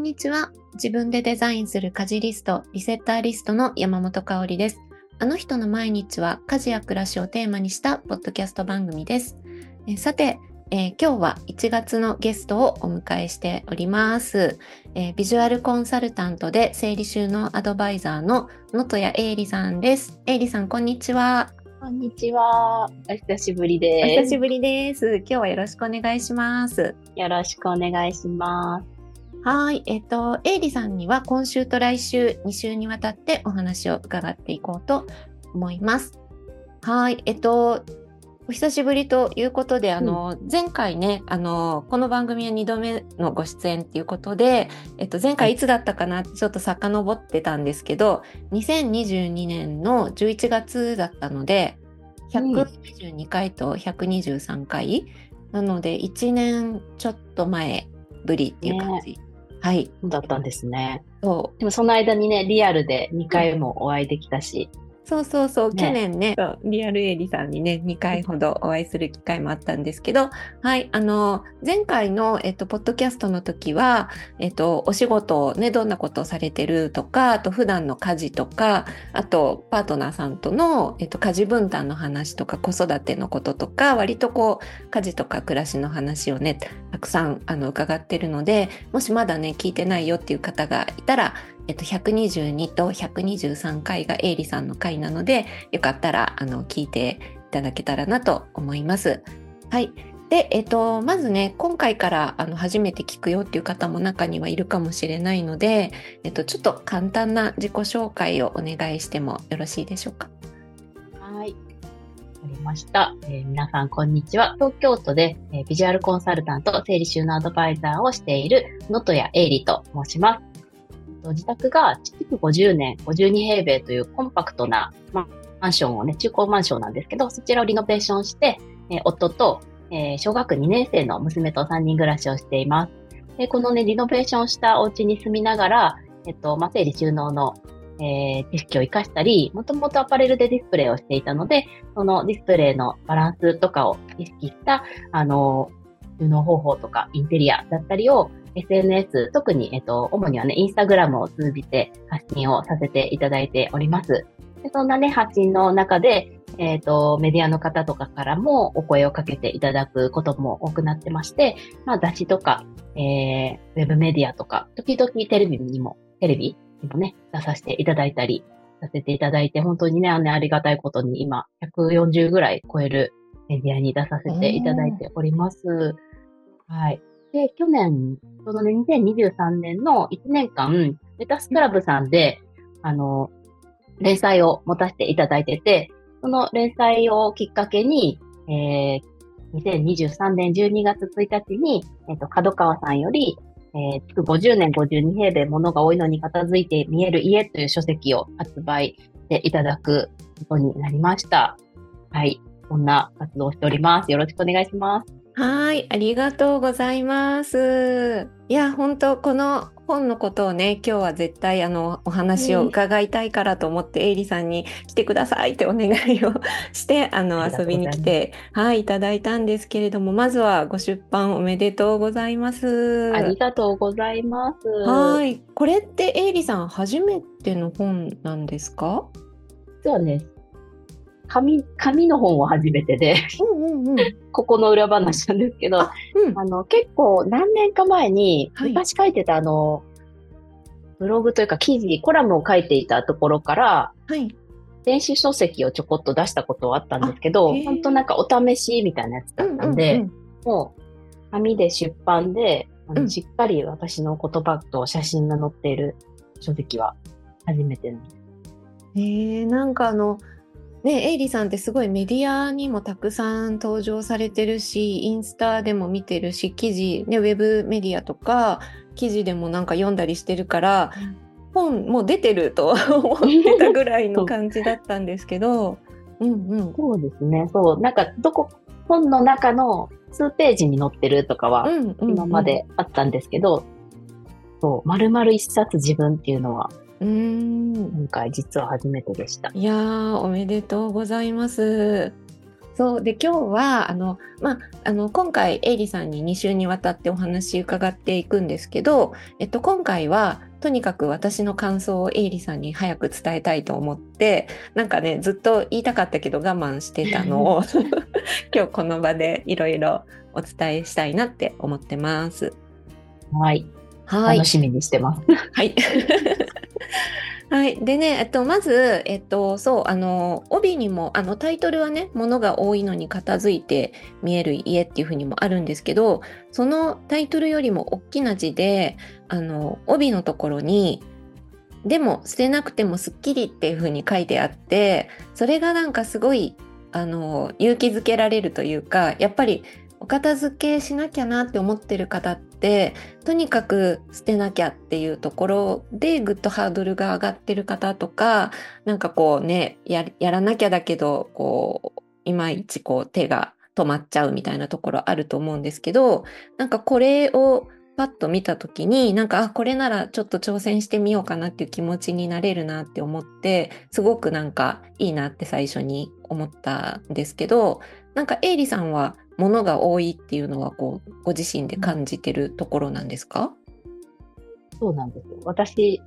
んにちは。自分でデザインする家事リスト、リセッターリストの山本香里です。あの人の毎日は家事や暮らしをテーマにしたポッドキャスト番組です。えさて、えー、今日は1月のゲストをお迎えしております、えー、ビジュアルコンサルタントで整理収納アドバイザーの能登谷英里さんです。英里さん、こんにちは。こんにちは。お久しぶりです。お久しぶりです。今日はよろしくお願いします。よろしくお願いします。はい。えっと、エイリさんには今週と来週2週にわたってお話を伺っていこうと思います。はい。えっと、お久しぶりということで、あの、うん、前回ね、あの、この番組は2度目のご出演っていうことで、えっと、前回いつだったかなってちょっと遡ってたんですけど、2022年の11月だったので、122回と123回、うん、なので1年ちょっと前ぶりっていう感じ。ね、はい。だったんですね。そう。でもその間にね、リアルで2回もお会いできたし、そうそうそう、ね、去年ね、リアルエリさんにね、2回ほどお会いする機会もあったんですけど、はい、あの、前回の、えっと、ポッドキャストの時は、えっと、お仕事をね、どんなことをされてるとか、あと普段の家事とか、あと、パートナーさんとの、えっと、家事分担の話とか、子育てのこととか、割とこう、家事とか暮らしの話をね、たくさん、あの、伺ってるので、もしまだね、聞いてないよっていう方がいたら、えっと、122と123回がエイリさんの回なので、よかったら、あの、聞いていただけたらなと思います。はい。で、えっと、まずね、今回からあの初めて聞くよっていう方も中にはいるかもしれないので、えっと、ちょっと簡単な自己紹介をお願いしてもよろしいでしょうか？はい。ありました、えー、皆さん、こんにちは。東京都で、えー、ビジュアルコンサルタント、整理収納アドバイザーをしている、能登谷英里と申します。自宅が築50年、52平米というコンパクトなマンションをね、中古マンションなんですけど、そちらをリノベーションして、えー、夫と、えー、小学2年生の娘と3人暮らしをしています。で、このね、リノベーションしたお家に住みながら、えっと、まあ、整理収納の、えー、知識を活かしたり、もともとアパレルでディスプレイをしていたので、そのディスプレイのバランスとかを意識した、あの、収納方法とかインテリアだったりを SNS、特に、えっと、主にはね、インスタグラムを通じて発信をさせていただいております。でそんなね、発信の中で、えっ、ー、と、メディアの方とかからもお声をかけていただくことも多くなってまして、まあ雑誌とか、えー、ウェブメディアとか、時々テレビにも、テレビにもね、出させていただいたり、させていただいて、本当にね、あの、ありがたいことに今、140ぐらい超えるメディアに出させていただいております。はい。で、去年、ちょうどね、2023年の1年間、メタスクラブさんで、あの、連載を持たせていただいてて、その連載をきっかけに、えー、2023年12月1日に、えっ、ー、と、角川さんより、えー、50年52平米、物が多いのに片付いて見える家という書籍を発売していただくことになりました。はい。こんな活動をしております。よろしくお願いします。はい、ありがとうございます。いや、本当この本のことをね、今日は絶対あのお話を伺いたいからと思って、エイリさんに来てくださいってお願いをしてあの遊びに来て、はい、いただいたんですけれども、まずはご出版おめでとうございます。ありがとうございます。はい、これってエイリさん初めての本なんですか？実はね、紙、紙の本を初めてで、うんうんうん、ここの裏話なんですけど、あうん、あの、結構何年か前に、昔書いてたあの、ブログというか記事、コラムを書いていたところから、はい、電子書籍をちょこっと出したことはあったんですけど、本当なんかお試しみたいなやつだったんで、うんうんうん、もう、紙で出版で、あの、しっかり私の言葉と写真が載っている書籍は初めてなんです。えー、なんかあの、ね、エイリさんってすごいメディアにもたくさん登場されてるし、インスタでも見てるし、記事、ね、ウェブメディアとか、記事でもなんか読んだりしてるから、本もう出てると 思ってたぐらいの感じだったんですけど、うんうん。そうですね。そう。なんか、どこ、本の中の数ページに載ってるとかは、今まであったんですけど、うんうんうん、そう、丸々一冊自分っていうのは、うん今回実は初めてでした。いやー、おめでとうございます。そうで今日はあの、まあ、あの今回エイリさんに2週にわたってお話伺っていくんですけど、えっと、今回はとにかく私の感想をエイリさんに早く伝えたいと思ってなんかねずっと言いたかったけど我慢してたのを 今日この場でいろいろお伝えしたいなって思ってます。はい。はい。楽しみにしてます。はい。はい。でね、えっと、まず、えっと、そう、あの、帯にも、あの、タイトルはね、ものが多いのに片付いて見える家っていうふうにもあるんですけど、そのタイトルよりも大きな字で、あの、帯のところに、でも捨てなくてもすっきりっていうふうに書いてあって、それがなんかすごい、あの、勇気づけられるというか、やっぱりお片付けしなきゃなって思ってる方ってとにかく捨てなきゃっていうところでぐっとハードルが上がってる方とかなんかこうねやらなきゃだけどこういまいちこう手が止まっちゃうみたいなところあると思うんですけどなんかこれをパッと見た時になんかあこれならちょっと挑戦してみようかなっていう気持ちになれるなって思ってすごくなんかいいなって最初に思ったんですけどなんかエイリさんはものが多いっていうのはこうご自身で感じてるところなんですか？そうなんですよ。私、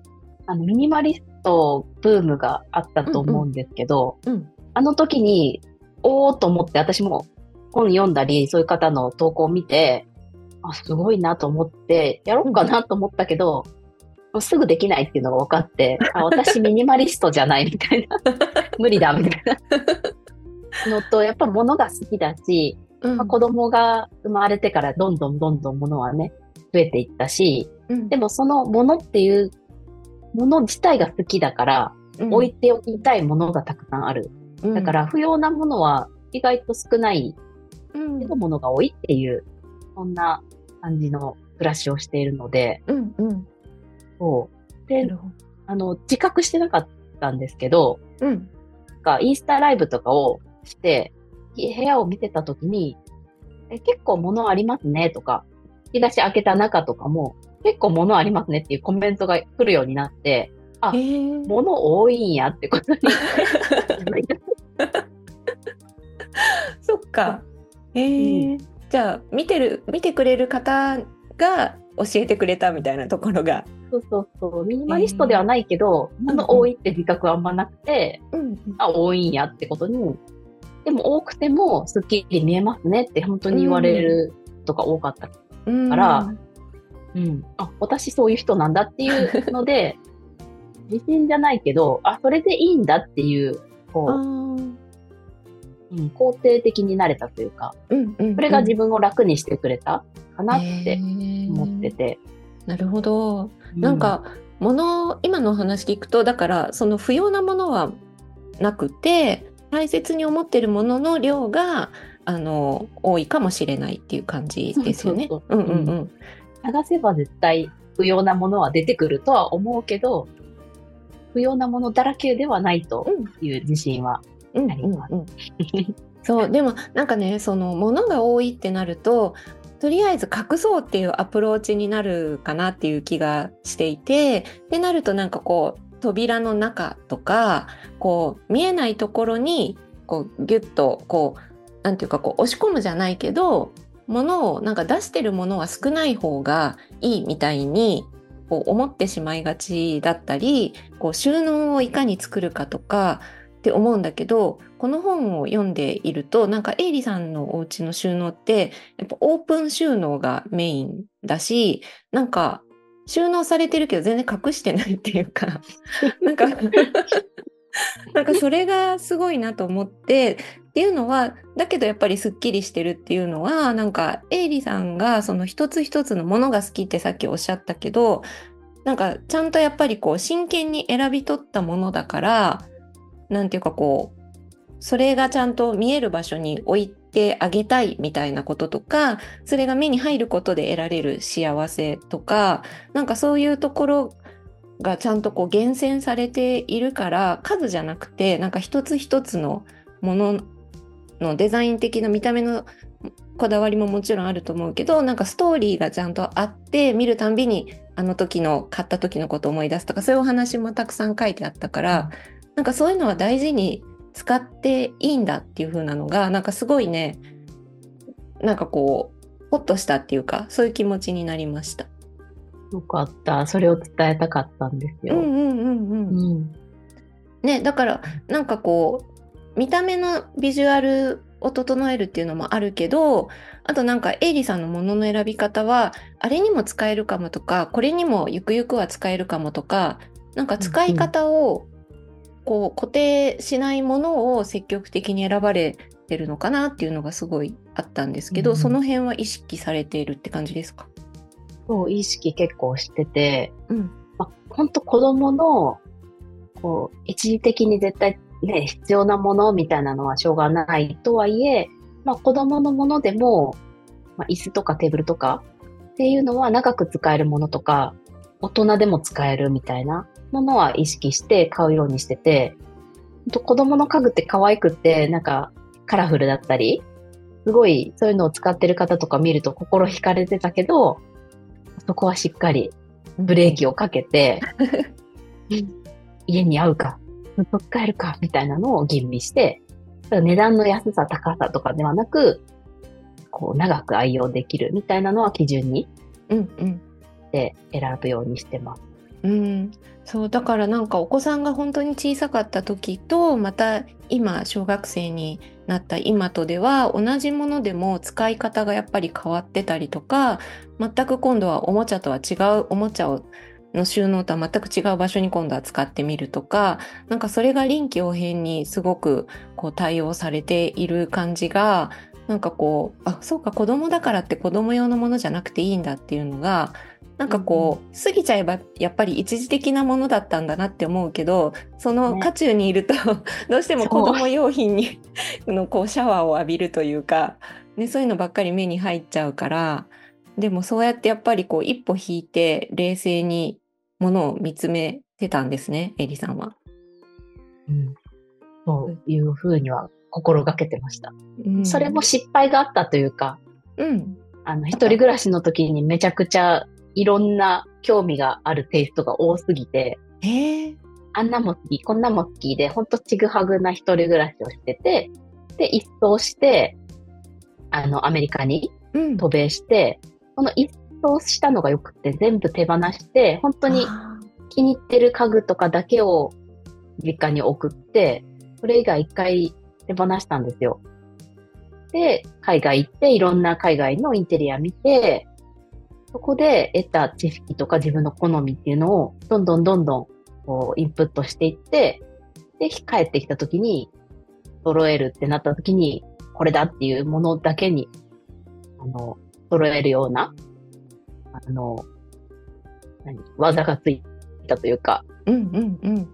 あのミニマリストブームがあったと思うんですけど、うんうん、あの時に、おーと思って私も本読んだり、そういう方の投稿を見て、あ、すごいなと思って、やろうかなと思ったけど、うん、すぐできないっていうのが分かって、あ、私ミニマリストじゃないみたいな。無理だみたいなのと、やっぱ物が好きだし、うん。まあ、子供が生まれてからどんどんどんどん物はね、増えていったし、うん、でもその物っていうもの自体が好きだから、うん、置いておきたいものがたくさんある。だから不要なものは意外と少ないけど、ものが多いっていう、そんな感じの暮らしをしているので、うんうん、そう。で、あの、自覚してなかったんですけど、うん、かインスタライブとかをして、部屋を見てた時に、え結構物ありますねとか、引き出し開けた中とかも、結構物ありますねっていうコメントが来るようになって、あ、物多いんやってことに。そっか。えー、うん、じゃあ、見てる、見てくれる方が教えてくれたみたいなところが。そうそうそう。ミニマリストではないけど、えー、物多いって自覚はあんまなくて、うん、あ、多いんやってことにでも多くてもスッキリ見えますねって本当に言われるとか多かった。から、うん、うん、あ、私そういう人なんだっていうので、自信じゃないけど、あ、それでいいんだっていう、こう、うん、肯定的になれたというか、うんうんうん、それが自分を楽にしてくれたかなって思ってて。なるほど。なんか、もの、今のお話聞くと、だから、その不要なものはなくて、大切に思ってるものの量があの多いかもしれないっていう感じですよね。探せば絶対不要なものは出てくるとは思うけど不要なものだらけではないという自信はあります。そうでもなんかねそのものが多いってなるととりあえず隠そうっていうアプローチになるかなっていう気がしていてでなるとなんかこう扉の中とかこう見えないところにこうギュッとこう何て言うかこう押し込むじゃないけどものをなんか出してるものは少ない方がいいみたいにこう思ってしまいがちだったりこう収納をいかに作るかとかって思うんだけどこの本を読んでいるとなんかエイリさんのお家の収納ってやっぱオープン収納がメインだしなんか収納されてるけど全然隠してないっていうか なんかなんかそれがすごいなと思ってっていうのはだけどやっぱりすっきりしてるっていうのはなんかエイリさんがその一つ一つのものが好きってさっきおっしゃったけどなんかちゃんとやっぱりこう真剣に選び取ったものだからなんていうかこうそれがちゃんと見える場所に置いてあげたいみたいなこととか、それが目に入ることで得られる幸せとか、なんかそういうところがちゃんとこう厳選されているから、数じゃなくて、なんか一つ一つのもののデザイン的な見た目のこだわりももちろんあると思うけど、なんかストーリーがちゃんとあって、見るたんびにあの時の買った時のことを思い出すとか、そういうお話もたくさん書いてあったから、なんかそういうのは大事に使っていいんだっていう風なのがなんかすごいねなんかこうホッとしたっていうかそういう気持ちになりました。よかった。それを伝えたかったんですよ。うんうんうんうん。うん、ね、だからなんかこう見た目のビジュアルを整えるっていうのもあるけどあとなんかエイリさんのものの選び方はあれにも使えるかもとかこれにもゆくゆくは使えるかもとかなんか使い方をこう固定しないものを積極的に選ばれてるのかなっていうのがすごいあったんですけど、うん、その辺は意識されているって感じですか？そう意識結構してて、うん。まあ、本当子供のこう一時的に絶対ね必要なものみたいなのはしょうがないとはいえ、まあ、子供のものでも、まあ、椅子とかテーブルとかっていうのは長く使えるものとか大人でも使えるみたいなものは意識して買うようにしてて、子供の家具って可愛くって、なんかカラフルだったり、すごいそういうのを使ってる方とか見ると心惹かれてたけど、そこはしっかりブレーキをかけて、家に合うか、ずっと使えるか、みたいなのを吟味して、値段の安さ、高さとかではなく、こう、長く愛用できるみたいなのは基準に、うんうん。で選ぶようにしてます。うん、そうだからなんかお子さんが本当に小さかった時とまた今小学生になった今とでは同じものでも使い方がやっぱり変わってたりとか全く今度はおもちゃとは違うおもちゃをの収納とは全く違う場所に今度は使ってみるとかなんかそれが臨機応変にすごくこう対応されている感じがなんかこうあそうか子供だからって子供用のものじゃなくていいんだっていうのがなんかこう、過ぎちゃえばやっぱり一時的なものだったんだなって思うけどその渦中にいると、ね、どうしても子供用品に のこうシャワーを浴びるというか、ね、そういうのばっかり目に入っちゃうからでもそうやってやっぱりこう一歩引いて冷静にものを見つめてたんですねエリさんは。うん、そういうふうには心がけてました。うん、それも失敗があったというか、うん、あの一人暮らしの時にめちゃくちゃいろんな興味があるテイストが多すぎて、あんなも好き、こんなも好きで、ほんとちぐはぐな一人暮らしをしてて、で、一掃して、あの、アメリカに渡米して、うん、その一掃したのがよくて、全部手放して、本当に気に入ってる家具とかだけを実家に送って、それ以外一回手放したんですよ。で、海外行って、いろんな海外のインテリア見て、そこで得た知識とか自分の好みっていうのをどんどんどんどんこうインプットしていって、で、帰ってきた時に揃えるってなった時に、これだっていうものだけに、あの、揃えるような、あの、何、技がついたというか、うんうんうん。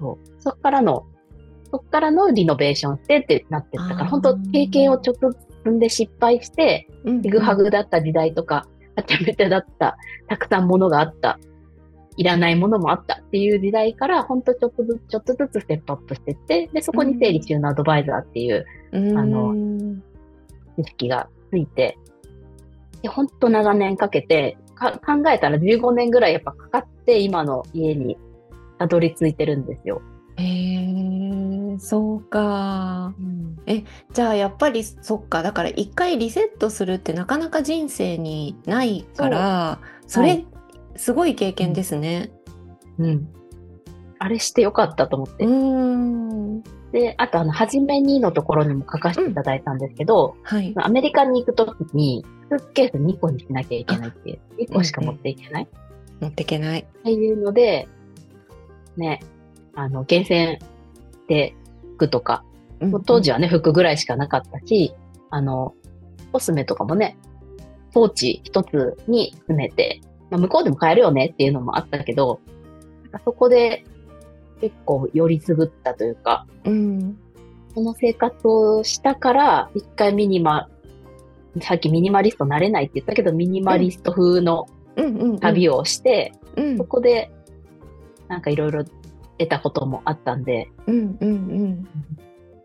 そう。そっからの、そっからのリノベーションしてってなってったから、本当経験をちょっと積んで失敗して、ちぐはぐだった時代とか、はちゃめちゃだった、たくさんものがあった、いらないものもあった。っていう時代から、ほんとちょっとずつ、ちょっとずつステップアップしていって、で、そこに整理収納アドバイザーっていう、うん、あの、知識がついて、で、ほんと長年かけてか、考えたら15年ぐらいやっぱかかって今の家にたどり着いてるんですよ。へえ、そうか。うん、え、じゃあやっぱりそっか。だから一回リセットするってなかなか人生にないから、それ、はい、すごい経験ですね。うん。うん、あれしてよかったと思って。うん。で、あとあの、はじめにのところにも書かせていただいたんですけど、うん、はい、アメリカに行くときに、スーツケース2個にしなきゃいけないっていう、1個しか持っていけない、うん、持っていけない。っていうので、ね、あの、厳選で服とか、うんうん、当時はね、服ぐらいしかなかったし、あの、コスメとかもね、ポーチ一つに詰めて、まあ、向こうでも買えるよねっていうのもあったけど、そこで結構寄りすぐったというか、うん、その生活をしたから、一回ミニマ、さっきミニマリストなれないって言ったけど、ミニマリスト風の旅をして、そこで、なんかいろいろ得たこともあったんで。うんうんうん。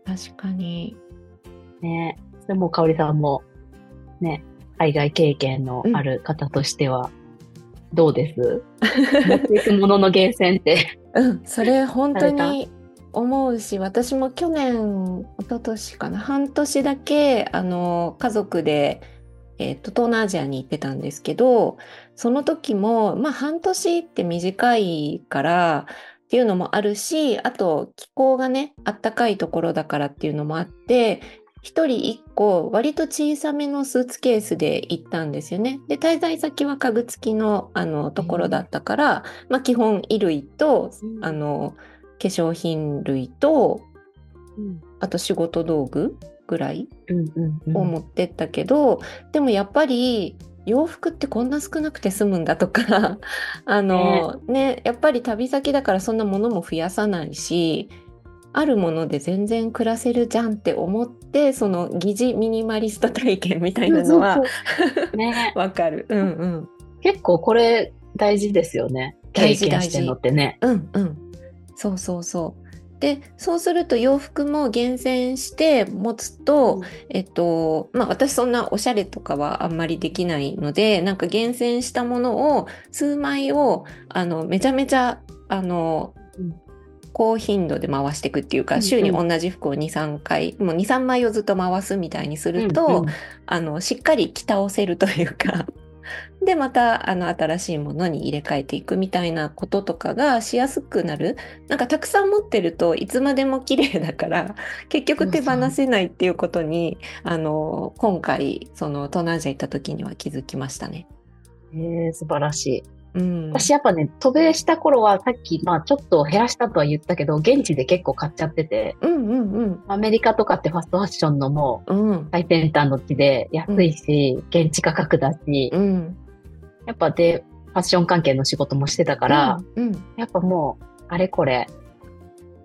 確かに。ねそれも香里さんも、ね、海外経験のある方としては、どうです、持っていくものの厳選って。うん、それ本当に思うし私も去年一昨年かな？半年だけあの家族で、えーと、東南アジアに行ってたんですけどその時もまあ半年って短いからっていうのもあるしあと気候がねあったかいところだからっていうのもあって1人1個割と小さめのスーツケースで行ったんですよね。で滞在先は家具付きのあのところだったから、まあ、基本衣類と、あの化粧品類と、うん、あと仕事道具ぐらいを持ってったけど、でもやっぱり洋服ってこんな少なくて済むんだとか あのね、ね、やっぱり旅先だからそんなものも増やさないしあるもので全然暮らせるじゃんって思ってその疑似ミニマリスト体験みたいなのは ね、わかる、うんうん、結構これ大事ですよね。大事大事。のってね。うんうん。そうそうそうでそうすると洋服も厳選して持つと、うん、えっとまあ私そんなおしゃれとかはあんまりできないのでなんか厳選したものを数枚をあのめちゃめちゃあの、うん。高頻度で回していくっていうか、週に同じ服を2、3回、もう2、3枚をずっと回すみたいにすると、うんうん、あの、しっかり着倒せるというかで、また、あの、新しいものに入れ替えていくみたいなこととかがしやすくなる。なんか、たくさん持ってるといつまでも綺麗だから、結局手放せないっていうことに、あの、今回、その、東南アジア行った時には気づきましたね。えー、素晴らしい。うん、私やっぱね、渡米した頃はさっき、まあちょっと減らしたとは言ったけど、現地で結構買っちゃってて、うんうんうん、アメリカとかってファストファッションのもう最先端の地で安いし、うん、現地価格だし、うん、やっぱで、ファッション関係の仕事もしてたから、うんうん、やっぱもう、あれこれ、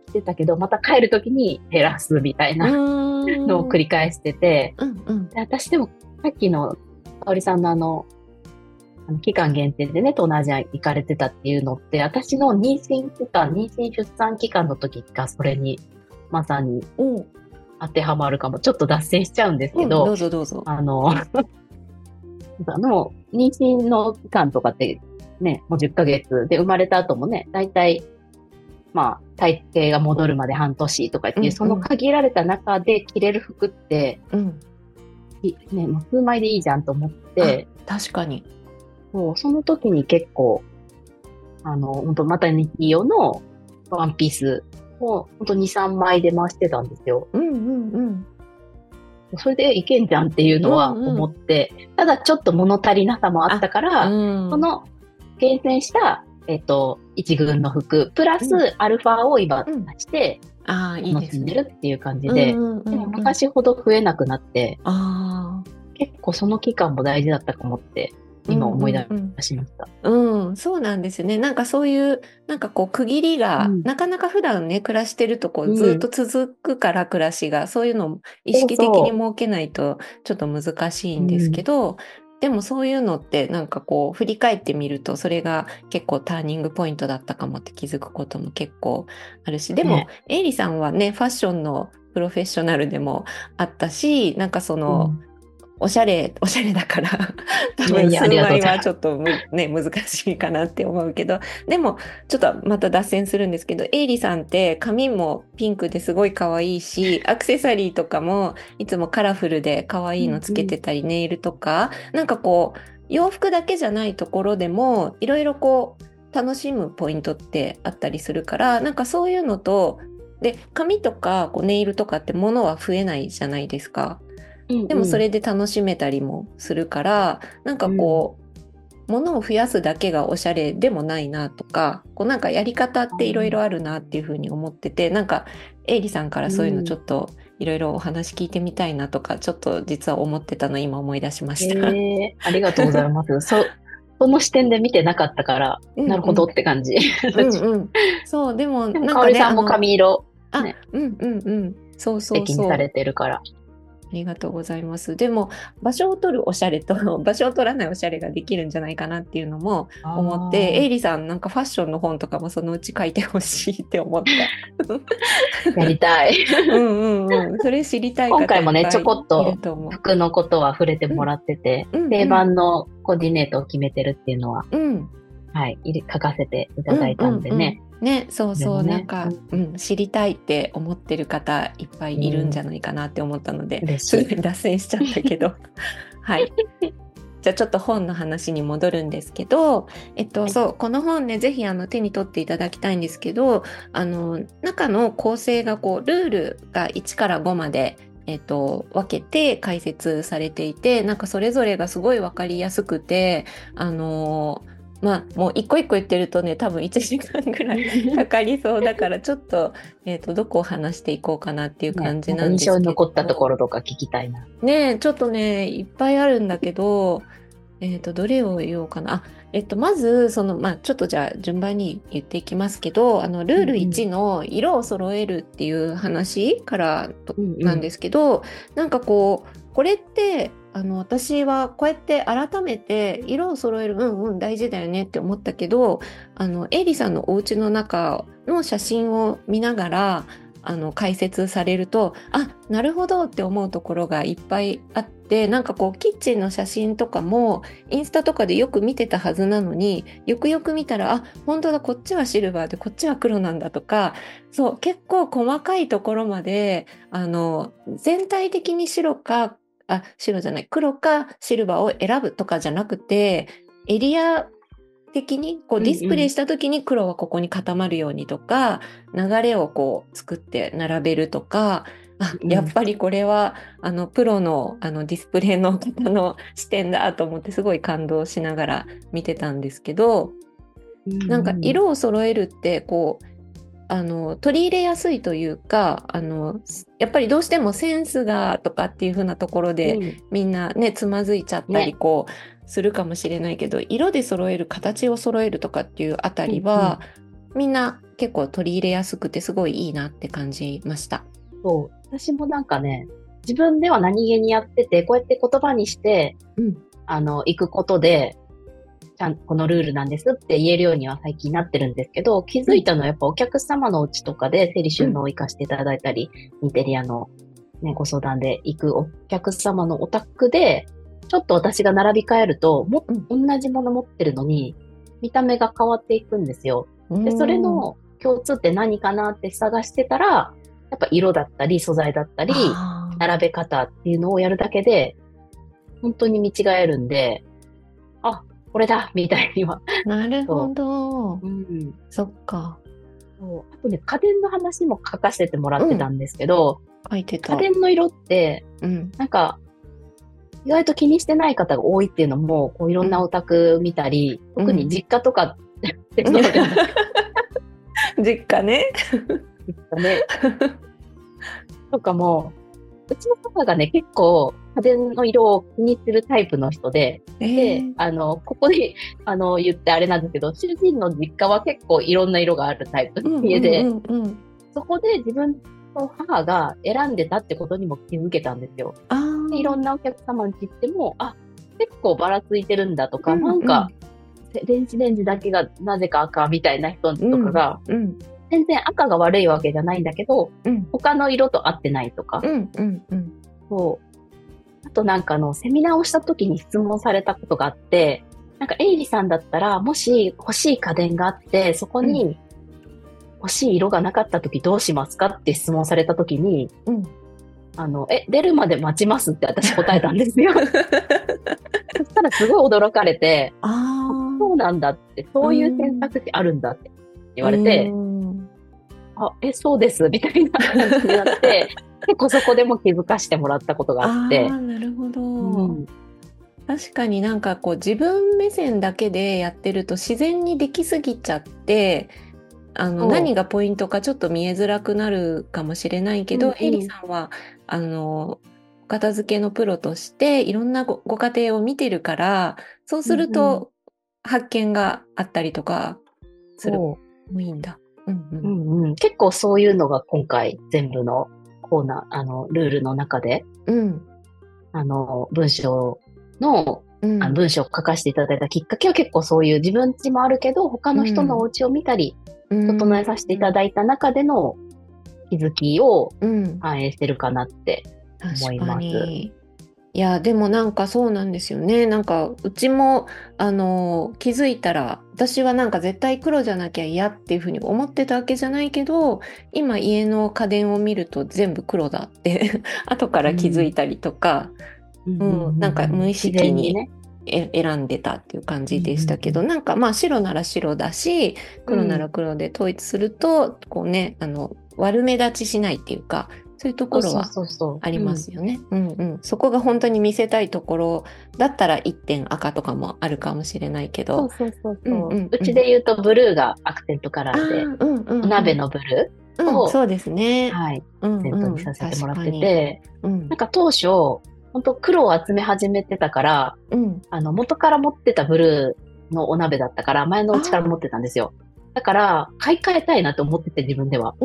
してたけど、また帰るときに減らすみたいなのを繰り返してて、うんうん、で私でもさっきの香織さんの、あの期間限定でね、東南アジア行かれてたっていうのって、私の妊娠期間、妊娠出産期間の時がそれにまさに当てはまるかも。ちょっと脱線しちゃうんですけど、うん、どうぞどうぞ。あの、あの、妊娠の期間とかってね、もう10ヶ月で生まれた後もね、大体、まあ、体型が戻るまで半年とかっていう、うんうん、その限られた中で着れる服って、うん、ね、もう数枚でいいじゃんと思って、確かに。そう、その時に結構、あの、本当マタニティ用のワンピースを本当2、3枚で回してたんですよ。うんうんうん。それでいけんじゃんっていうのは思って、うん。うん、ただちょっと物足りなさもあったから、うん、その厳選した、えっ、と、一軍の服、プラスアルファを今出して、うん、ああ、いい楽しんでるっていう感じで、でも昔ほど増えなくなって、結構その期間も大事だったかもって今思い出しました、うん、うんうん、そうなんですよね。なんかそういう、なんかこう区切りが、うん、なかなか普段ね、暮らしてるとこうずっと続くから暮らしが、そういうのを意識的に設けないとちょっと難しいんですけど、でもそういうのってなんかこう振り返ってみるとそれが結構ターニングポイントだったかもって気づくことも結構あるしでも、ね、エイリさんはねファッションのプロフェッショナルでもあったしなんかその、うんおしゃれ、おしゃれだから 多分数枚はちょっとね、難しいかなって思うけど、でもちょっとまた脱線するんですけど、エイリさんって髪もピンクですごい可愛いし、アクセサリーとかもいつもカラフルで可愛いのつけてたり、うんうん、ネイルとか、なんかこう、洋服だけじゃないところでも、いろいろこう、楽しむポイントってあったりするから、なんかそういうのと、で、髪とかこうネイルとかって物は増えないじゃないですか。でもそれで楽しめたりもするからなんかこう、物を増やすだけがおしゃれでもないなとかこうなんかやり方っていろいろあるなっていうふうに思っててなんかエイリさんからそういうのちょっといろいろお話聞いてみたいなとかちょっと実は思ってたの今思い出しました。えー、ありがとうございます。そその視点で見てなかったから、うんうん、なるほどって感じ。うんうん、そうでもなんか、ね、さんも髪色、ね、あうんうんうんそうそうそう。素敵にされてるから。ありがとうございます。でも場所を取るおしゃれと 場所を取らないおしゃれができるんじゃないかなっていうのも思ってエイリさんなんかファッションの本とかもそのうち書いてほしいって思った。やりたい。うんうんうん。それ知りたい今回もねちょこっと服のことは触れてもらってて、うん、定番のコーディネートを決めてるっていうのは、うん、はい、書かせていただいたんでね。うんうんうん、ね、そうそう、ね、なんか、うん、知りたいって思ってる方いっぱいいるんじゃないかなって思ったので、うん、すぐに脱線しちゃったけど、はい。じゃあちょっと本の話に戻るんですけど、えっと、はい、そう、この本ね、ぜひあの手に取っていただきたいんですけど、あの、中の構成がこう、ルールが1から5までえっと、分けて解説されていてなんかそれぞれがすごい分かりやすくてあのまあもう一個一個言ってるとね多分1時間ぐらい かかりそうだからちょっと,、えーと、どこを話していこうかなっていう感じなんですけど、ね、印象に残ったところとか聞きたいな。ねちょっとねいっぱいあるんだけどえっ、ー、とどれを言おうかな。あえっと、まずその、まあ、ちょっとじゃあ順番に言っていきますけどあのルール1の色を揃えるっていう話からなんですけどなんかこうこれってあの私はこうやって改めて色を揃えるうんうん大事だよねって思ったけどあのエイリさんのお家の中の写真を見ながらあの解説されるとあなるほどって思うところがいっぱいあってなんかこうキッチンの写真とかもインスタとかでよく見てたはずなのによくよく見たらあ本当だこっちはシルバーでこっちは黒なんだとかそう結構細かいところまであの全体的に白かあ、白じゃない、黒かシルバーを選ぶとかじゃなくて、エリア的にこうディスプレイした時に黒はここに固まるようにとか、うんうん、流れをこう作って並べるとか、あやっぱりこれはあのプロのあのディスプレイの方の視点だと思ってすごい感動しながら見てたんですけど、うん、なんか色を揃えるってこうあの取り入れやすいというかあのやっぱりどうしてもセンスがとかっていう風なところで、うん、みんなねつまずいちゃったりこう、ね、するかもしれないけど色で揃える形を揃えるとかっていうあたりは、うんうん、みんな結構取り入れやすくてすごいいいなって感じました。そう。私もなんかね自分では何気にやっててこうやって言葉にして、うん、あの行くことでちゃんこのルールなんですって言えるようには最近なってるんですけど、気づいたのはやっぱお客様のうちとかで整理収納を活かしていただいたり、うん、インテリアの、ね、ご相談で行くお客様のお宅で、ちょっと私が並び替えると、も、同じもの持ってるのに、見た目が変わっていくんですよ。で、それの共通って何かなって探してたら、やっぱ色だったり、素材だったり、並べ方っていうのをやるだけで、本当に見違えるんで、あ、これだみたいには。なるほど。ううん、そっか。そうあとね、家電の話も書かせてもらってたんですけど、うん、書いてた。家電の色って、うん、なんか、意外と気にしてない方が多いっていうのも、こういろんなお宅見たり、うん、特に実家とか、うん、実家ね。実家ね。とかも、うちの母がね、結構家電の色を気にするタイプの人で、えー、で、あの、ここで、あの、言ってあれなんですけど、主人の実家は結構いろんな色があるタイプの家で、そこで自分の母が選んでたってことにも気づけたんですよ。でいろんなお客様に行っても、あ、結構ばらついてるんだとか、うんうん、なんか、電子レンジだけがなぜか赤みたいな人とかが、うんうん全然赤が悪いわけじゃないんだけど、うん、他の色と合ってないとか、うんうんうん、そう。あとなんかのセミナーをした時に質問されたことがあってなんかエイリさんだったらもし欲しい家電があってそこに欲しい色がなかった時どうしますかって質問された時に、うん、あのえ出るまで待ちますって私答えたんですよ。そしたらすごい驚かれてあそうなんだってそういう選択肢あるんだって言われて。あ、え、そうです、みたいな感じになって、結構そこでも気づかしてもらったことがあって。あなるほど。うん、確かになんかこう自分目線だけでやってると自然にできすぎちゃって、あの何がポイントかちょっと見えづらくなるかもしれないけど、うん、エリさんはあの片付けのプロとしていろんなごご家庭を見てるからそうすると発見があったりとかするもいいんだ。うんうん。結構そういうのが今回全部のコーナー、あの、ルールの中で、うん、あの、文章の、うん、あの文章を書かせていただいたきっかけは結構そういう自分家もあるけど、他の人のお家を見たり、整えさせていただいた中での気づきを反映してるかなって思います。いいや、でもなんかそうなんですよね。なんかうちもあの気づいたら私はなんか絶対黒じゃなきゃ嫌っていうふうに思ってたわけじゃないけど今家の家電を見ると全部黒だって 後から気づいたりとか、うん。なんか無意識に選んでたっていう感じでしたけど、なんかまあ白なら白だし黒なら黒で統一すると、こうねあの悪目立ちしないっていうかそういうところはありますよね。そこが本当に見せたいところだったら1点赤とかもあるかもしれないけど。そうちで言うとブルーがアクセントカラあーで、ーうんうんうん。お鍋のブルうんをそうですね。ー、。はい、うんアクセントにさせてもらってうん。て、なんか当初、本当黒を集め始めてたから、あの、元から持ってたブルーのお鍋だったから、前のうちから持ってたんですよ。だから、買い替えたいなと思ってて、自分では。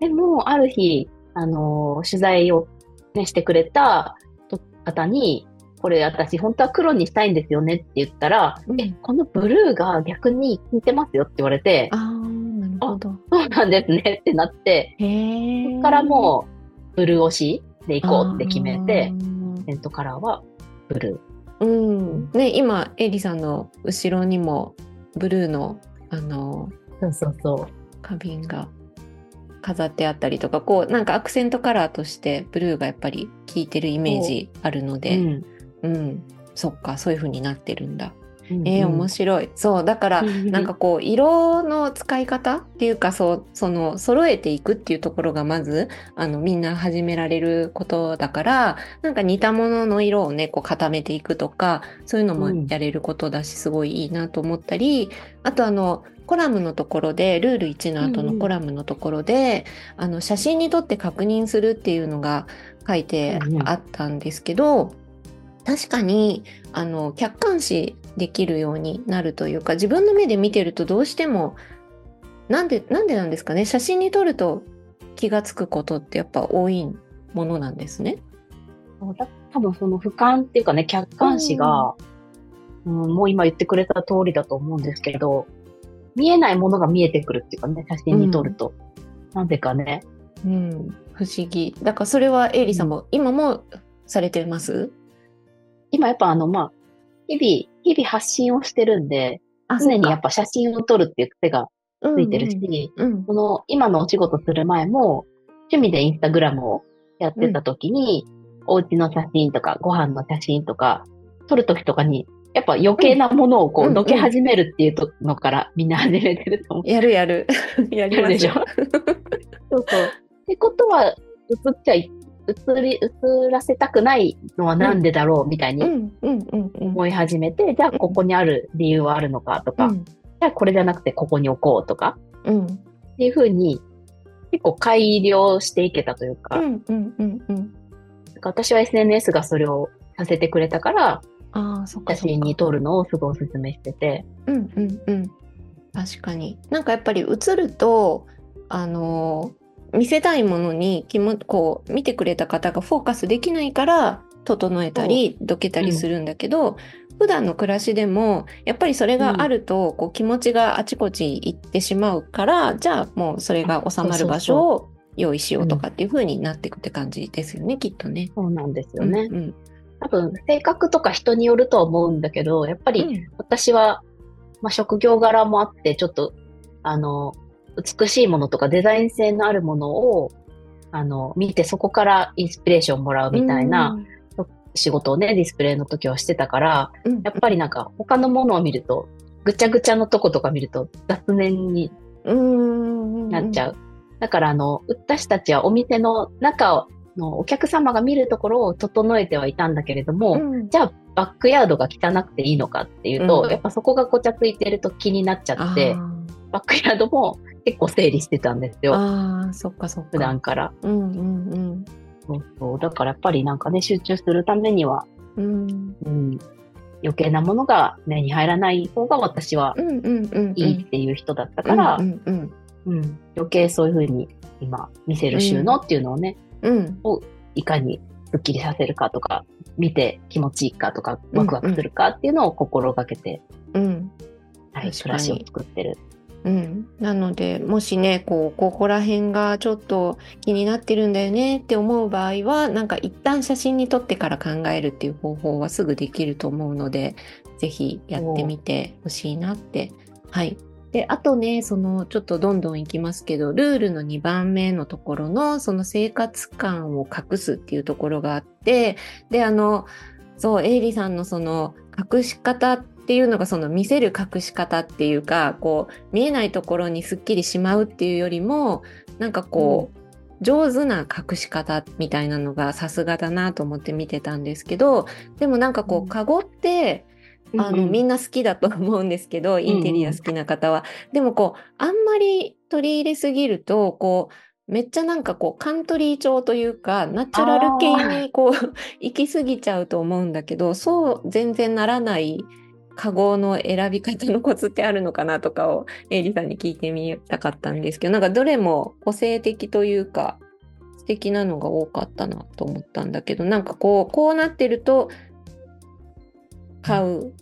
でも、ある日、あのー取材を、ね、してくれたと方に、これ私本当は黒にしたいんですよねって言ったら、うんえ、このブルーが逆に効いてますよって言われて、あーなるほど。そうなんですねってなって、へえ。そこからもう、ブルー推しで行こうって決めてあ、ーテントカラーはブルうん。ね、今、エリさんの後ろにもブルーの、あの、ー。そうそうそう。花瓶が飾ってあったりとかこうなんかアクセントカラーとしてブルーがやっぱり効いてるイメージあるのでうんうん、そっかそういう風になってるんだ。うんえー、面白い。そうだからうん なんかこう色の使い方っていうかそうその揃えていくっていうところがまずあのみんな始められることだからなんか似たものの色をねこう固めていくとかそういうのもうん。やれることだし、すごいいいなと思ったりあとあのコラムのところでルール1の後うんうん。のコラムのところで、あの写真に撮って確認するっていうのが書いてあったんですけど、確かにあの客観視できるようになるというか自分の目で見てるとどうしてもなんでなんでなんですかね？写真に撮ると気がつくことってやっぱ多いものなんですね。多分その俯瞰っていうかね、客観視が、うんもう今言ってくれた通りだと思うんですけど、見えないものが見えてくるっていうかね、写真に撮ると。なんでかね。うん、不思議。だからそれはエイリさんも、今もされてます？今やっぱあの、まあ、日々、日々発信をしてるんで、あ常にやっぱ写真を撮るっていう癖がついてるし、うんうんこの今のお仕事する前も、趣味でインスタグラムをやってた時に、お家の写真とか、ご飯の写真とか、撮る時とかに、やっぱ余計なものをこうんう、のけ始めるっていうとのからみんな始めてると思う。やるやる。やりますよ。そうそう。ってことは、映っちゃい、映り、映らせたくないのはなんでだろうみたいに。思い始めて、じゃあここにある理由はあるのかとか、うんじゃあこれじゃなくてここに置こうとか、うんっていうふうに、結構改良していけたというか、私は SNS がそれをさせてくれたから、ああ、そっか。写真に撮るのをすごいお勧めしてて。うんうんうん。確かに。なんかやっぱり映ると、あのー見せたいものに気もこう見てくれた方がフォーカスできないから整えたりどけたりするんだけど、普段の暮らしでもやっぱりそれがあると、こう気持ちがあちこち行ってしまうからじゃあもうそれが収まる場所を用意しようとかっていう風になっていくって感じですよね、きっとね。そうなんですよね。うんうん。多分、性格とか人によるとは思うんだけど、やっぱりうん。私は、まあ、職業柄もあって、ちょっと、あの、美しいものとかデザイン性のあるものを、あの、見てそこからインスピレーションをもらうみたいな仕事をね、ディスプレイの時はしてたから、うん。やっぱりなんか他のものを見ると、ぐちゃぐちゃのとことか見ると雑念にうん。なっちゃう。だからあの、私たちはお店の中のお客様が見るところを整えてはいたんだけれども、うん。じゃあバックヤードが汚くていいのかっていうと、うん。やっぱそこがごちゃついてると気になっちゃって、バックヤードも結構整理してたんですよ。ああ、そっかそっか。普段から。うんうんそうそう。だからやっぱりなんかね、集中するためには、うん。うんうん、余計なものが目に入らない方が私はうんうんうん。いいっていう人だったから、ううんんうん余計そういうふうに今見せる収納っていうのをね、うん。うんいかにスッキリさせるかとか、見て気持ちいいかとか、ワクワクするかっていうのを心がけて、うん。はい、暮らしを作ってるうん、なのでもしねこうここら辺がちょっと気になってるんだよねって思う場合はなんか一旦写真に撮ってから考えるっていう方法はすぐできると思うのでぜひやってみてほしいなって。はい。であとねそのちょっとどんどんいきますけどルールの2番目のところのその生活感を隠すっていうところがあってであのそうエイリさんのその隠し方っていうのがその見せる隠し方っていうかこう見えないところにすっきりしまうっていうよりもなんかこう、上手な隠し方みたいなのがさすがだなと思って見てたんですけどでもなんかこうん。うカゴってあの、みんな、な好きだと思うんですけど、インテリア好きな方は。でもこう、あんまり取り入れすぎると、こう、めっちゃなんかこう、カントリー調というか、ナチュラル系にこう、行き過ぎちゃうと思うんだけど、そう全然ならないカゴの選び方のコツってあるのかなとかを、エイリさんに聞いてみたかったんですけど、なんかどれも個性的というか、素敵なのが多かったなと思ったんだけど、なんかこう、こうなってると、買う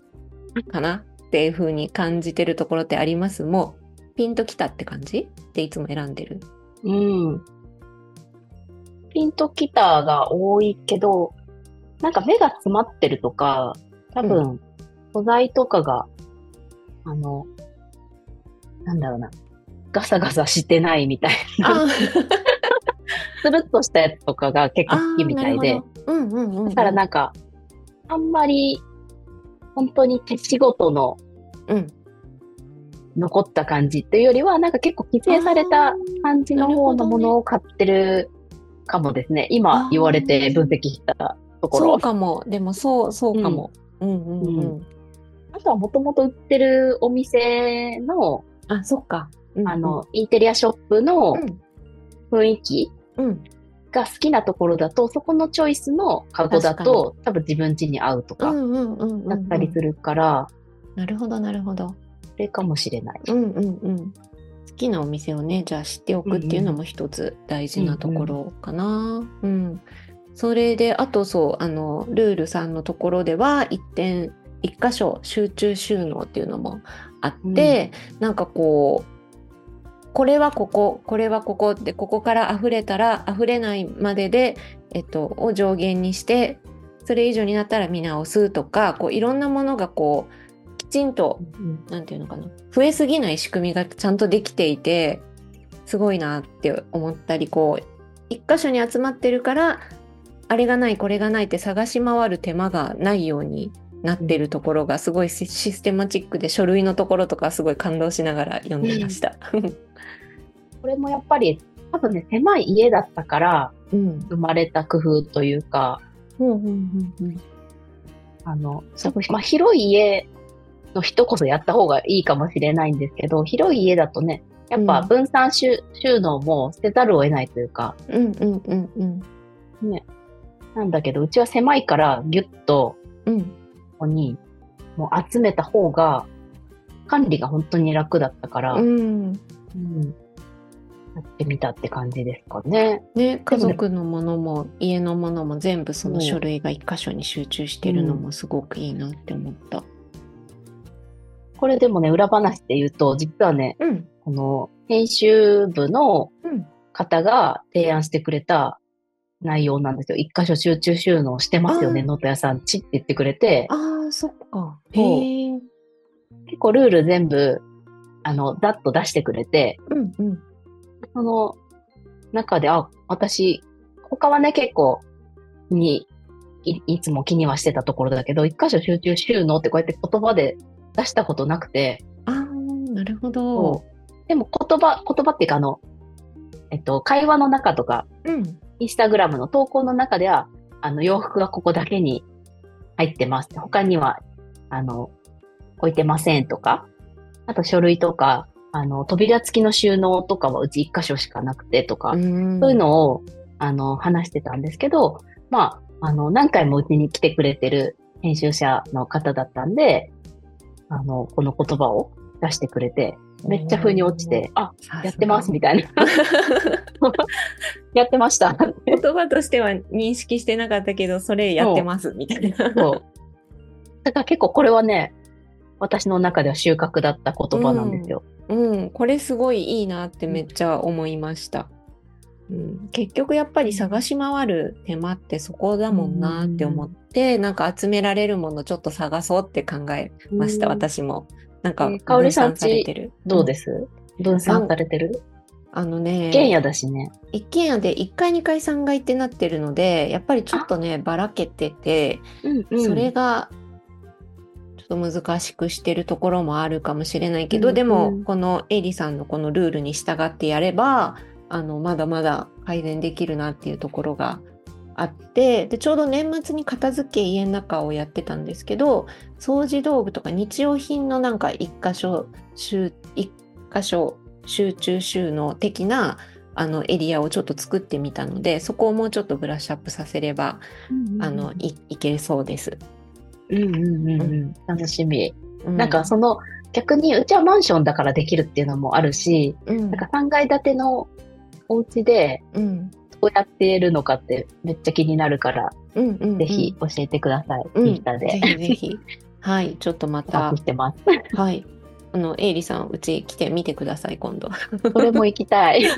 かなっていう風に感じてるところってあります？もうピンときたって感じ？でいつも選んでる？うん。ピンときたが多いけど、なんか目が詰まってるとか、多分、素材とかが、あの、なんだろうな、ガサガサしてないみたいな、スルッとしたやつとかが結構好きみたいで、うんうんうんうん、だからなんか、あんまり、本当に手仕事のうん。残った感じっていうよりは、なんか結構規制された感じの方のものを買ってるかもですね。今言われて分析したところ。そうかも。でもそうそうかも、うん、うんうんうあとはもともと売ってるお店の、あそっか、うんうん。あの、インテリアショップのうん。雰囲気うん。が好きなところだと、そこのチョイスのカゴだと、多分自分家に合うとか、うんうんうんうんうん。だったりするから、なるほどなるほど。それかもしれない。うんうんうん。好きなお店をねじゃあ知っておくっていうのも一つ大事なところかな。うん。それであとそうあのルールさんのところでは一点一箇所集中収納っていうのもあって、なんかこうこれはこここれはここってここから溢れたら溢れないまでで、えっと、を上限にしてそれ以上になったら見直すとかこういろんなものがこうきちんとうん。なんていうのかな増えすぎない仕組みがちゃんとできていてすごいなって思ったりこう一箇所に集まってるからあれがないこれがないって探し回る手間がないようになってるところがすごいシシステマチックで書類のところとかすごい感動しながら読んでました。これもやっぱり、多分ね、狭い家だったからうん、生まれた工夫というか、うん。うんうんうんあの、まあ、広い家の人こそやった方がいいかもしれないんですけど、広い家だとね、やっぱうん。分散収,、収納も捨てざるを得ないというか、うんうんうんうん。なんだけど、うちは狭いからギュッとうんここにもう集めた方が管理が本当に楽だったから、うん。うん。やってみたって感じですかね。ね、家族のものも家のものも全部そのうん書類が一箇所に集中してるのもすごくいいなって思った。これでもね、裏話で言うと、実はね、うん、この編集部のうん。方が提案してくれた内容なんですよ。一箇所集中収納してますよね、ノート屋さん。ちって言ってくれて、ああ、そっか。へえ。結構ルール全部、あの、ざっと出してくれて、うんうん。その中で、あ、私、他はね、結構、に、いいつも気にはしてたところだけど、一箇所集中収納ってこうやって言葉で出したことなくて、ああ、なるほど。でも言葉、言葉っていうかあの、えっと、会話の中とか、うん。インスタグラムの投稿の中では、あの、洋服がここだけに入ってます。他には、あの、置いてませんとか、あと書類とか、あの、扉付きの収納とかはうち一箇所しかなくてとか、うんそういうのを、あの、話してたんですけど、まあ、あの、何回もうちに来てくれてる編集者の方だったんで、あの、この言葉を出してくれて、めっちゃ風に落ちて、あ、やってますみたいな。やってました。言葉としては認識してなかったけど、それやってますみたいな。そう。だから結構これはね、私の中では収穫だった言葉なんですよ。うん、これすごいいいなってめっちゃ思いました。うん、結局やっぱり探し回る手間ってそこだもんなって思って、なんか集められるものちょっと探そうって考えました、うん私も。なんかえー香織さん分散されてる。どうです？す分散されてる？あのね一軒家だしね。一軒家で1階2階3階ってなってるのでやっぱりちょっとねばらけてて、うんそれがちょっと難しくしてるところもあるかもしれないけど、うんでもうんこのエリさんのこのルールに従ってやればあのまだまだ改善できるなっていうところがあってでちょうど年末に片付け家の中をやってたんですけど掃除道具とか日用品のなんか一箇所集一箇所集中収納的なあのエリアをちょっと作ってみたのでそこをもうちょっとブラッシュアップさせれば、あのいいけそうです。うんうんうんうん。楽しみ。うなんかその、逆にうちはマンションだからできるっていうのもあるし、うんなんか3階建てのお家でうんどうやってるのかってめっちゃ気になるから、うんうんうんぜひ教えてください。うんインスタで。ぜひぜひ。はい、ちょっとまおたしてます。はい。あの、エイリさん、うち来てみてください、今度。それも行きたい。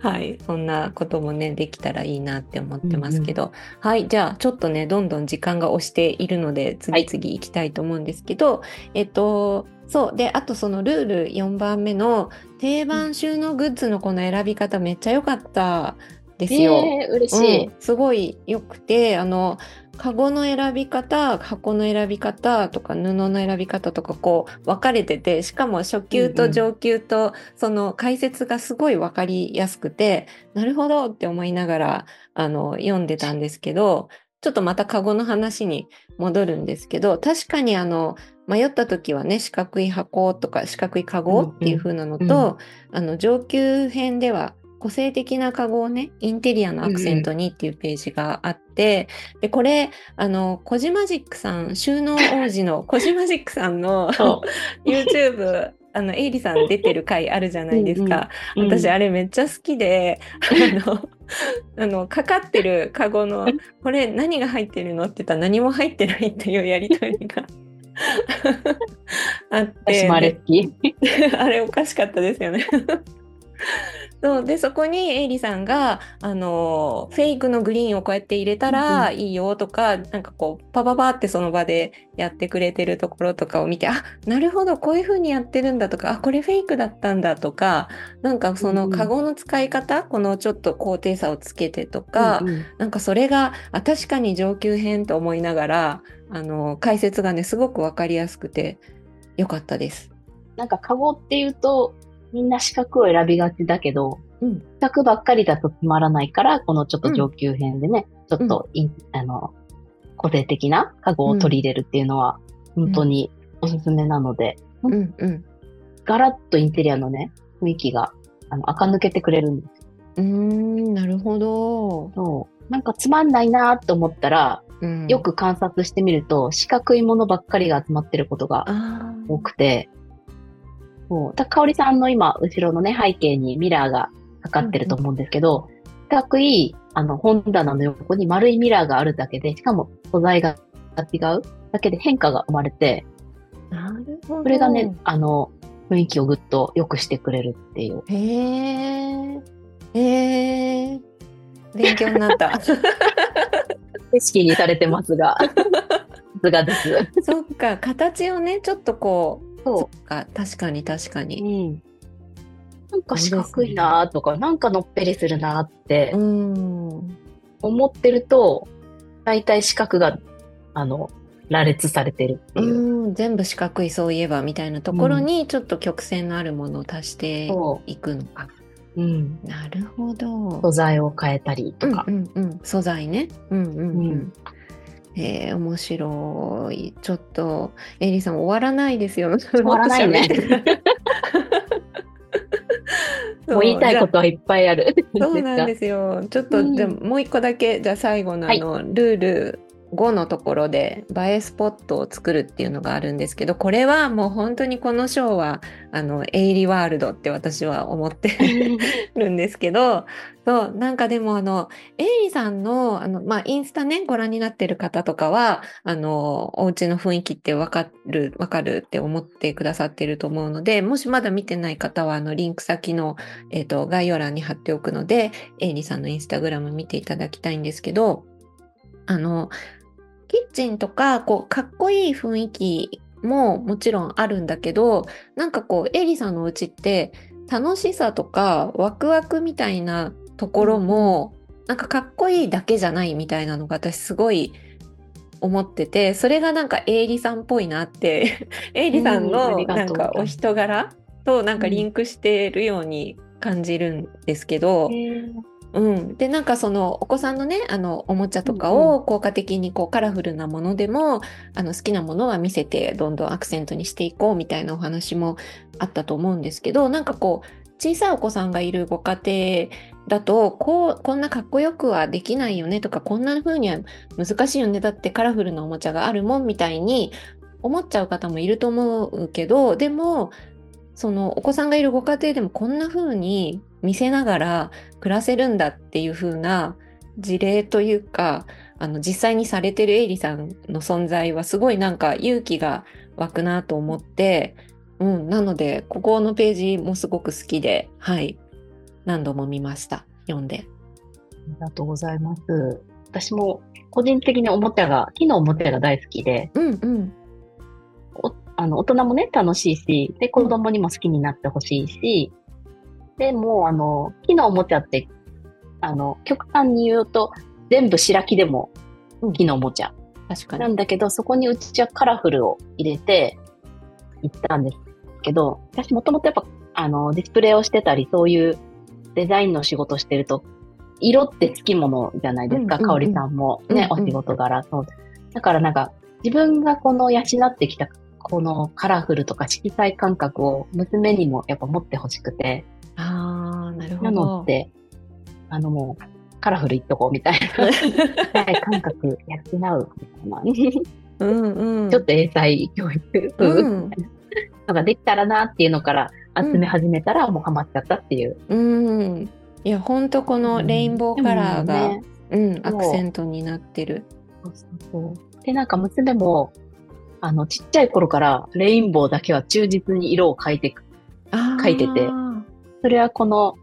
はい、そんなこともね、できたらいいなって思ってますけど、はい、じゃあ、ちょっとね、どんどん時間が押しているので、次々行きたいと思うんですけど、えっと、そう、で、あとそのルール4番目の定番収納グッズのこの選び方、めっちゃ良かったですよ。えー、嬉しい。うん、すごい良くてあのカゴの選び方箱の選び方とか布の選び方とかこう分かれててしかも初級と上級とその解説がすごい分かりやすくて、なるほどって思いながらあの読んでたんですけどちょっとまたカゴの話に戻るんですけど確かにあの迷った時はね四角い箱とか四角いカゴっていう風なのと、うんうんあの上級編では個性的なカゴをねインテリアのアクセントにっていうページがあって、でこれあのコジマジックさん収納王子の コジマジックさんのそ YouTube あのエイリさん出てる回あるじゃないですか、う。うん私あれめっちゃ好きであのあのかかってるカゴの「これ何が入ってるの?」って言ったら何も入ってないっていうやり取りがあって私もあれ好き。あれおかしかったですよね。そうでそこにエイリさんがあのフェイクのグリーンをこうやって入れたらいいよとか、なんかこうパパパってその場でやってくれてるところとかを見てあなるほどこういう風にやってるんだとかあこれフェイクだったんだとかなんかそのうんうん。カゴの使い方、このちょっと高低差をつけてとか、うんうん。なんかそれがあ確かに上級編と思いながらあの解説がねすごくわかりやすくてよかったです。なんかカゴっていうと、みんな四角を選びがちだけど、うん。四角ばっかりだとつまらないから、このちょっと上級編でね、ちょっとイン、あの、個性的なカゴを取り入れるっていうのは、本当におすすめなので、うんうん。ガラッとインテリアのね、雰囲気が、あの、垢抜けてくれるんです。うーん、なるほど。そう。なんかつまんないなって思ったら、うん。よく観察してみると、四角いものばっかりが集まってることが多くて、そう。だかおりさんの今、後ろのね、背景にミラーがかかってると思うんですけど、四角い、あの、本棚の横に丸いミラーがあるだけで、しかも素材が違うだけで変化が生まれて、なるほど。それがね、あの、雰囲気をぐっと良くしてくれるっていう。へえ。へえ。勉強になった。景色にされてますが、さすがです。そっか、形をね、ちょっとこう、そそっか、確かに確かう。に。うん。なんか四角いなとか、なんかのっぺりするなって。思ってると、大体四角が、あの、羅列されてるっていう。うん、全部四角いそういえばみたいなところにちょっと曲線のあるものを足してそいくのか。う。うん。なるほど。素材を変えたりとか。うんうんうん、素材ね。うんうんうん。うんえー、面白い。ちょっと、エリさん終わらないですよ。終わらないね もう言いたいことはいっぱいある。そうなんです すよ。ちょっと、うんじゃあもう一個だけ、じゃあ最後のあの、ルール5のところで映えスポットを作るっていうのがあるんですけどこれはもう本当にこの章はあのエイリワールドって私は思ってるんですけどそうなんかでもあのエイリさんのあの、まあ、インスタねご覧になってる方とかはあのお家の雰囲気ってわかるわかるって思ってくださってると思うのでもしまだ見てない方はあのリンク先の、えーと、概要欄に貼っておくのでエイリさんのインスタグラム見ていただきたいんですけどあのキッチンとか、こう、かっこいい雰囲気ももちろんあるんだけど、なんかこう、エリさんのうちって楽しさとかワクワクみたいなところも、なんかかっこいいだけじゃないみたいなのが私すごい思ってて、それがなんかエイリさんっぽいなって エイリさんのなんかお人柄となんかリンクしてるように感じるんですけど、うん、でなんかそのお子さんのねあのおもちゃとかを効果的にこうカラフルなものでも、あの好きなものは見せてどんどんアクセントにしていこうみたいなお話もあったと思うんですけどなんかこう小さいお子さんがいるご家庭だとこうこんなかっこよくはできないよねとかこんな風には難しいよねだってカラフルなおもちゃがあるもんみたいに思っちゃう方もいると思うけどでもそのお子さんがいるご家庭でもこんな風に見せながら暮らせるんだっていう風な事例というかあの実際にされてるエイリさんの存在はすごいなんか勇気が湧くなと思って、うん、なのでここのページもすごく好きで、はい、何度も見ました読んで。ありがとうございます。私も個人的におもちゃが木のおもちゃが大好きで、うんうん、あの、大人もね、楽しいし、で、子供にも好きになってほしいし、で、もう、あの、木のおもちゃって、あの、極端に言うと、全部白木でも木のおもちゃ。確かに。なんだけど、そこにうちはカラフルを入れて行ったんですけど、私もともとやっぱ、あの、ディスプレイをしてたり、そういうデザインの仕事してると、色って好きものじゃないですか、かおりさんもね、お仕事柄。そう。だからなんか、自分がこの養ってきたこのカラフルとか色彩感覚を娘にもやっぱ持ってほしくて。ああ、なるほど。なのって、あのもう、カラフルいっとこうみたいな。感覚養うみたいな。うんうん、ちょっと英才教育、うん、のができたらなっていうのから集め始めたらもうハマっちゃったっていう。うん。いや、ほんとこのレインボーカラーが、うん、ねうん、アクセントになってる。そうそうそう。で、なんか娘も、あの、ちっちゃい頃からレインボーだけは忠実に色を描いて、描いてて、それはこの、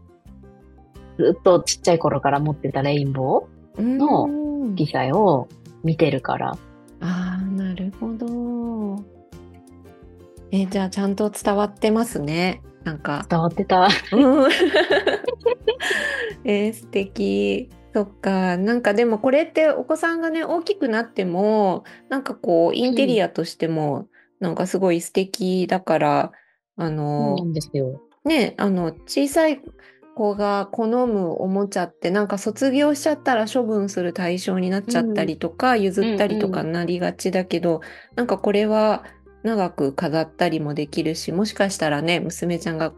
ずっとちっちゃい頃から持ってたレインボーの記載を見てるから。ああ、なるほど。えじゃあちゃんと伝わってますね。なんか。伝わってた。うん、えー、素敵。そっか。なんかでもこれってお子さんがね、大きくなっても、なんかこう、インテリアとしても、なんかすごい素敵だから、あの、なんですよ。ね、あの、小さい子が好むおもちゃって、なんか卒業しちゃったら処分する対象になっちゃったりとか、譲ったりとかなりがちだけど、なんかこれは長く飾ったりもできるし、もしかしたらね、娘ちゃんが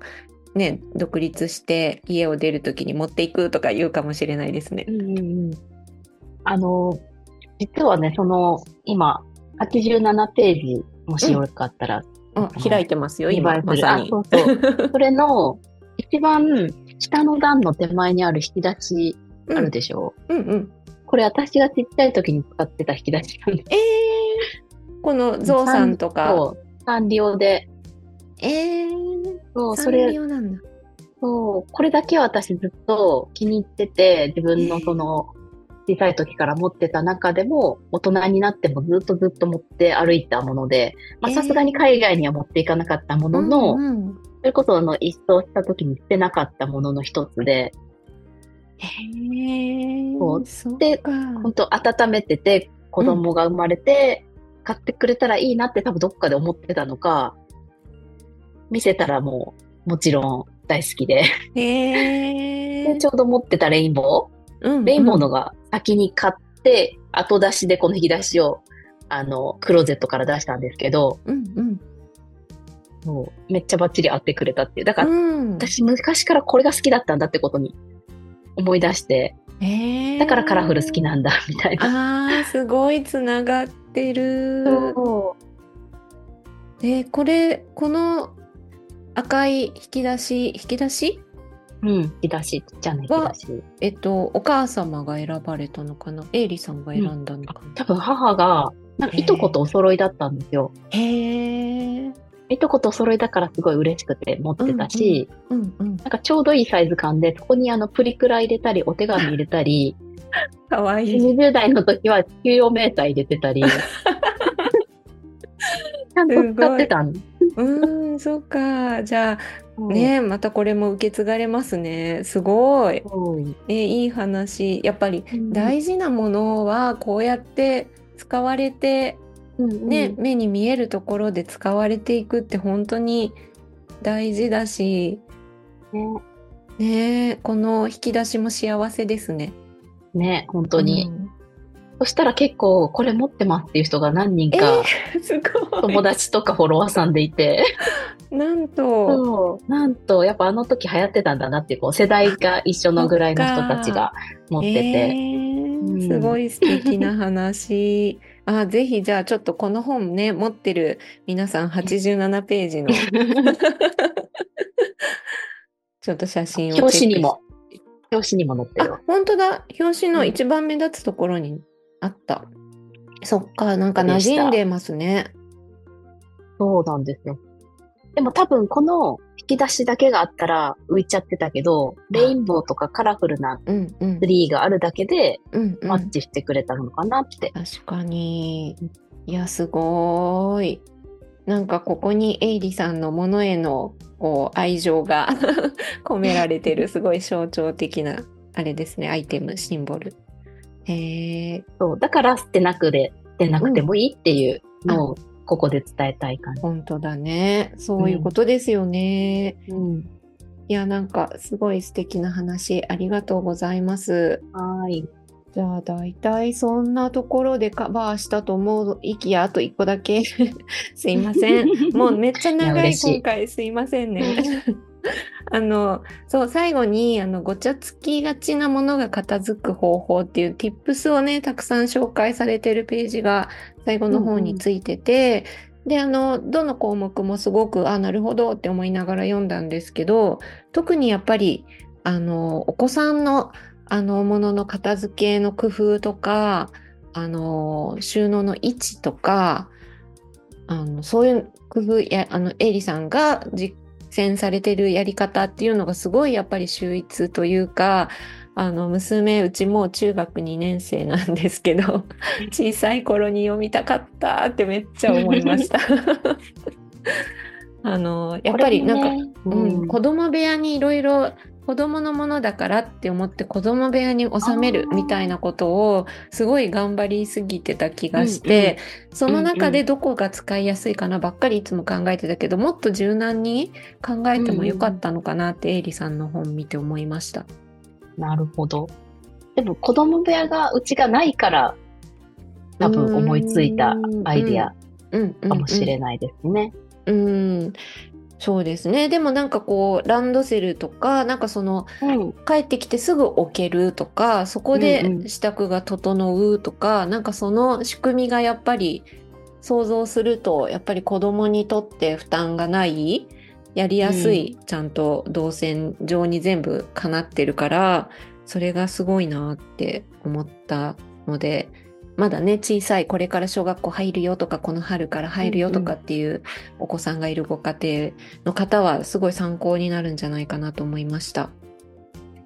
ね、独立して家を出るときに持っていくとか言うかもしれないですね。うんうんうん、あの、実はね、その、今、87ページ、もしよかったら、うん、開いてますよ、今、まさに。そうそう。それの、一番下の段の手前にある引き出しあるでしょ？う、うん、うんうんこれ私がちっちゃい時に使ってた引き出しなんです。えー、このゾウさんとか。サンリオでえー、そう、それ、そう、これだけは私ずっと気に入ってて、自分のその、小さい時から持ってた中でも、大人になってもずっとずっと持って歩いたもので、まあさすがに海外には持っていかなかったものの、うんうん、それこそあの、一掃した時に捨てなかったものの一つで、へー。そう。で、本当温めてて、子供が生まれて、買ってくれたらいいなって多分どっかで思ってたのか、見せたらもう、もちろん大好きで。ちょうど持ってたレインボー、うんうん、レインボーのが先に買って、後出しでこの引き出しを、あの、クローゼットから出したんですけど、うんうん、もうめっちゃバッチリ合ってくれたっていう。だから、うん、私昔からこれが好きだったんだってことに思い出して、えー、だからカラフル好きなんだ、みたいな。あー、すごいつながってる。そうで、これ、この赤い引き出し、引き出し？うん、引き出し、ちっちゃな引き出し。えっと、お母様が選ばれたのかな？エイリさんが選んだのかな、多分母が、なんかいとことお揃いだったんですよ。へえ。いとことお揃いだからすごい嬉しくて持ってたし、うんうん。なんかちょうどいいサイズ感で、そこにあのプリクラ入れたり、お手紙入れたり、かわいい。20代の時は給与明細入れてたり、ちゃんと使ってたんうーん、そうか。じゃあ、ねまたこれも受け継がれますね。すごい。うんえ、いい話。やっぱり大事なものはこうやって使われて、うんね、目に見えるところで使われていくって本当に大事だし、ねね、この引き出しも幸せですね。ね、本当に。うんそしたら結構これ持ってますっていう人が何人えかー、すごい。友達とかフォロワーさんでいて、なんと、そう。なんとやっぱあの時流行ってたんだなっていうこう世代が一緒のぐらいの人たちが持ってえて、ーうん。すごい素敵な話。あ、ぜひじゃあちょっとこの本ね、持ってる皆さん87ページの。ちょっと写真を表紙にも、表紙にも載ってる。あ、本当だ。表紙の一番目立つところにあった。そっか、なんか馴染んでますね。そうなんですよ。でも多分この引き出しだけがあったら浮いちゃってたけど、レインボーとかカラフルなうんうんツ。リーがあるだけでうんうんマッチしてくれたのかなって。確かに。いや、すごーい。なんかここにエイリさんのものへのこう愛情が 込められてるすごい象徴的なあれですね、アイテム、シンボル。へえ、そう。だから捨てなくで、捨てなくてもいいっていうのをここで伝えたい感じ。本当だね。そういうことですよね。うん。いや、なんかすごい素敵な話ありがとうございます。はーい。じゃあ大体そんなところでカバーしたと思いきやあと一個だけ すいません。もうめっちゃ長い今回すいませんね。あのそう最後にあのごちゃつきがちなものが片付く方法っていう tips をねたくさん紹介されてるページが最後の方についてて、であのどの項目もすごくあなるほどって思いながら読んだんですけど特にやっぱりあのお子さんのあのものの片付けの工夫とかあの収納の位置とかあのそういう工夫やあのエイリさんが実践されてるやり方っていうのがすごいやっぱり秀逸というかあの娘うちもう中学2年生なんですけど小さい頃に読みたかったってめっちゃ思いました。あのやっぱりなんか、ねうん、子供部屋にいろいろ子供のものだからって思って子供部屋に収めるみたいなことをすごい頑張りすぎてた気がして、その中でどこが使いやすいかなばっかりいつも考えてたけどもっと柔軟に考えてもよかったのかなってエイリさんの本見て思いました。なるほど。でも子供部屋がうちがないから、多分思いついたアイデアうんかもしれない。ないですね。うん、そうですね。でもなんかこうランドセルとかなんかそのうん。帰ってきてすぐ置けるとかそこうんうでん支度が整うとか、なんかその仕組みがやっぱり想像するとやっぱり子供にとって負担がないやりやすい、ちゃんと動線上に全部かなってるからそれがすごいなって思ったのでまだね小さいこれから小学校入るよとかこの春から入るよとかっていうお子さんがいるご家庭の方はすごい参考になるんじゃないかなと思いました。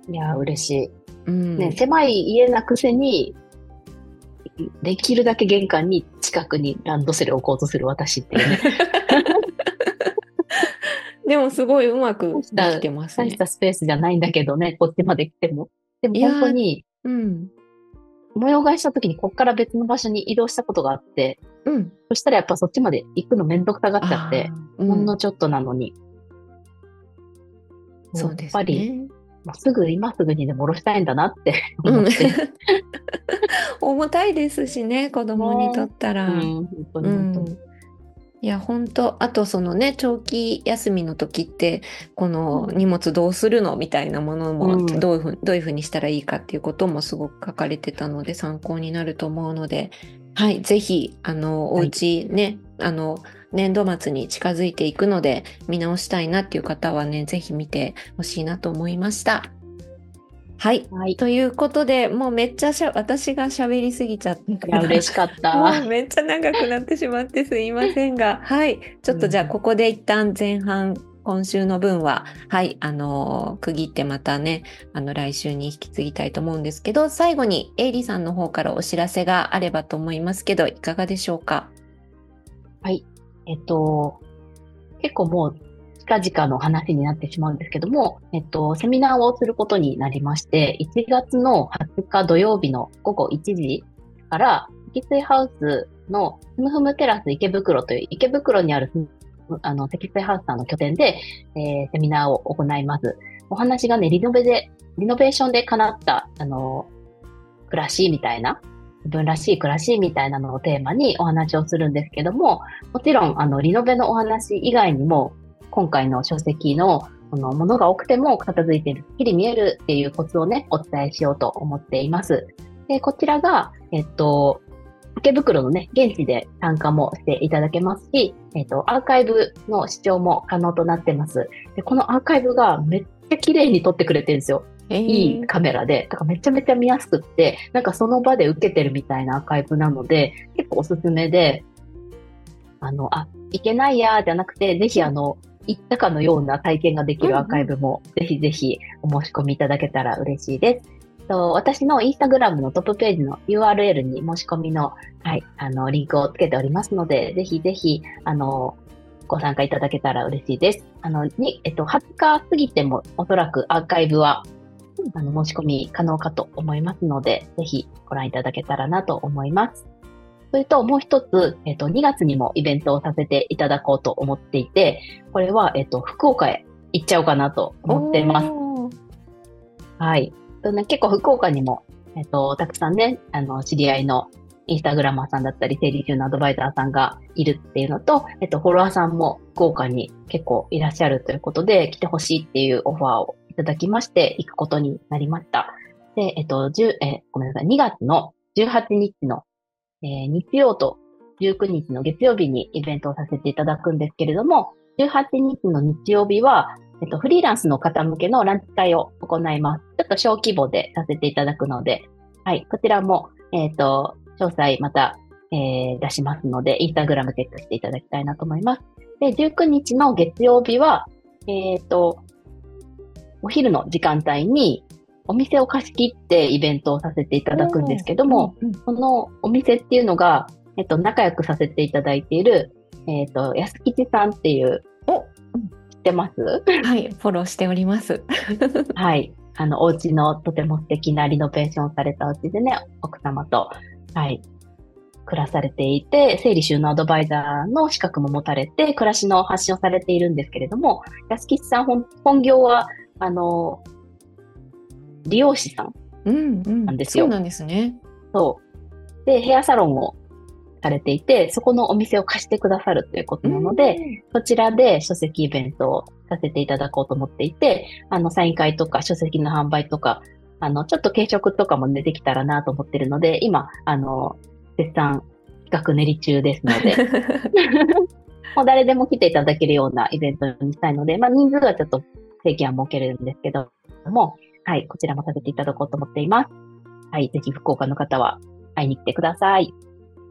いや、嬉しい。うんね、狭い家なくせに、できるだけ玄関に近くにランドセルを置こうとする私っていうね。でもすごいうまくできてますね大し。たスペースじゃないんだけどね、こっちまで来ても。でも本当に、うん。模様替えした時にこっから別の場所に移動したことがあって、うん。そしたらやっぱそっちまで行くのめんどくさがっちゃって、うんほんのちょっとなのに。そうですやっぱり、すぐ今すぐにでも下ろしたいんだなってうん思って。重たいですしね、子供にとったら。うん、本当うに本当に。ん。いや本当あとそのね長期休みの時ってこの荷物どうするのみたいなものもどういうふう、どういうふうにしたらいいかっていうこともすごく書かれてたので参考になると思うのではいぜひあのお家ね、はい、あの年度末に近づいていくので見直したいなっていう方はねぜひ見てほしいなと思いました。はい、はい、ということでもうめっちゃしゃ私が喋りすぎちゃっていや嬉しかった。もうめっちゃ長くなってしまってすいませんが。はい。ちょっとじゃあここで一旦前半今週の分は、はい、あのー、区切ってまたね、あの、来週に引き継ぎたいと思うんですけど、最後に、エイリさんの方からお知らせがあればと思いますけど、いかがでしょうか？はい。えっと、結構もう近々の話になってしまうんですけども、えっと、セミナーをすることになりまして、1月の20日土曜日の午後1時から、積水ハウスのふむふむテラス池袋という池袋にあるあの、積水ハウスさんの拠点で、えー、セミナーを行います。お話がね、リノベで、リノベーションで叶った、あの、暮らしみたいな、自分らしい暮らしみたいなのをテーマにお話をするんですけども、もちろん、あの、リノベのお話以外にも、今回の書籍のこのものが多くても片付いている、きり見えるっていうコツをね、お伝えしようと思っています。で、こちらが、えっと、池袋のね、現地で参加もしていただけますし、えっと、アーカイブの視聴も可能となってます。で、このアーカイブがめっちゃ綺麗に撮ってくれてるんですよ。えー、いいカメラで、だからめちゃめちゃ見やすくって、なんかその場で受けてるみたいなアーカイブなので、結構おすすめで、あの、あ、いけないやーじゃなくて、ぜひあの、行ったかのような体験ができるアーカイブも、ぜひぜひお申し込みいただけたら嬉しいです。と私のインスタグラムのトップページの URL に申し込みの、はい、あの、リンクをつけておりますので、ぜひぜひ、あの、ご参加いただけたら嬉しいです。あの、に、えっと、20日過ぎてもおそらくアーカイブは、あの、申し込み可能かと思いますので、ぜひご覧いただけたらなと思います。それともう一つ、えっ、と、2月にもイベントをさせていただこうと思っていて、これは、えっ、と、福岡へ行っちゃおうかなと思っています。はい。とね、結構福岡にも、えっ、と、たくさんね、あの、知り合いのインスタグラマーさんだったり、整理中のアドバイザーさんがいるっていうのと、えっと、フォロワーさんも福岡に結構いらっしゃるということで、来てほしいっていうオファーをいただきまして、行くことになりました。で、えっと、10、え、ごめんなさい、2月の18日のえー、日曜と19日の月曜日にイベントをさせていただくんですけれども、18日の日曜日は、えっと、フリーランスの方向けのランチ会を行います。ちょっと小規模でさせていただくので、はい、こちらも、えっ、ー、と、詳細また、えー、出しますので、インスタグラムチェックしていただきたいなと思います。で、19日の月曜日は、えっ、ー、と、お昼の時間帯に、お店を貸し切ってイベントをさせていただくんですけども、うんうん、そのお店っていうのが、えっと、仲良くさせていただいている、えっと、安吉さんっていう、お知ってます？はい、フォローしております。はい。あの、お家のとても素敵なリノベーションされたお家でね、奥様と、はい、暮らされていて、整理収納アドバイザーの資格も持たれて、暮らしの発信をされているんですけれども、安吉さん本本業は、あの、理容師さんなんですよ。うんうん、そうなんですね。そう。で、ヘアサロンをされていて、そこのお店を貸してくださるということなので、そちらで書籍イベントをさせていただこうと思っていて、あの、サイン会とか書籍の販売とか、あの、ちょっと軽食とかも出てきたらなと思ってるので、今、あの、絶賛企画練り中ですので、もう誰でも来ていただけるようなイベントにしたいので、まあ人数はちょっと制限は設けれるんですけども、はい、こちらもさせていただこうと思っています。はい、ぜひ福岡の方は会いに来てください。